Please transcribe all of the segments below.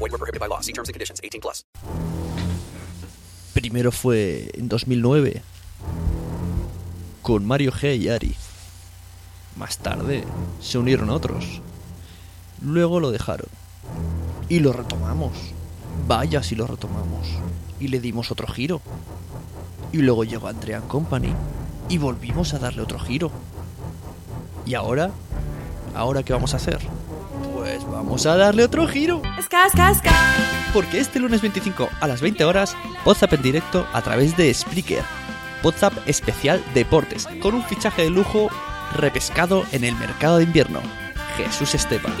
Were prohibited by conditions. 18 plus. Primero fue en 2009 con Mario G y Ari. Más tarde se unieron otros. Luego lo dejaron. Y lo retomamos. Vaya si lo retomamos. Y le dimos otro giro. Y luego llegó Andrea Company. Y volvimos a darle otro giro. ¿Y ahora? ¿Ahora qué vamos a hacer? Vamos a darle otro giro. Porque este lunes 25 a las 20 horas, WhatsApp en directo a través de Spreaker. WhatsApp especial Deportes, con un fichaje de lujo repescado en el mercado de invierno. Jesús Esteban.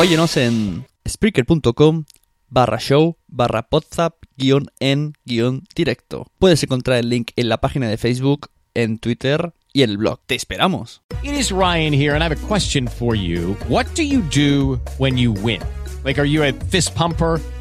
Óyenos en Spreaker.com barra show barra WhatsApp guion en guion directo. Puedes encontrar el link en la página de Facebook, en Twitter y en el blog. ¡Te esperamos! It is Ryan here, and I have a question for you. What do you do when you win? Like, are you a fist pumper?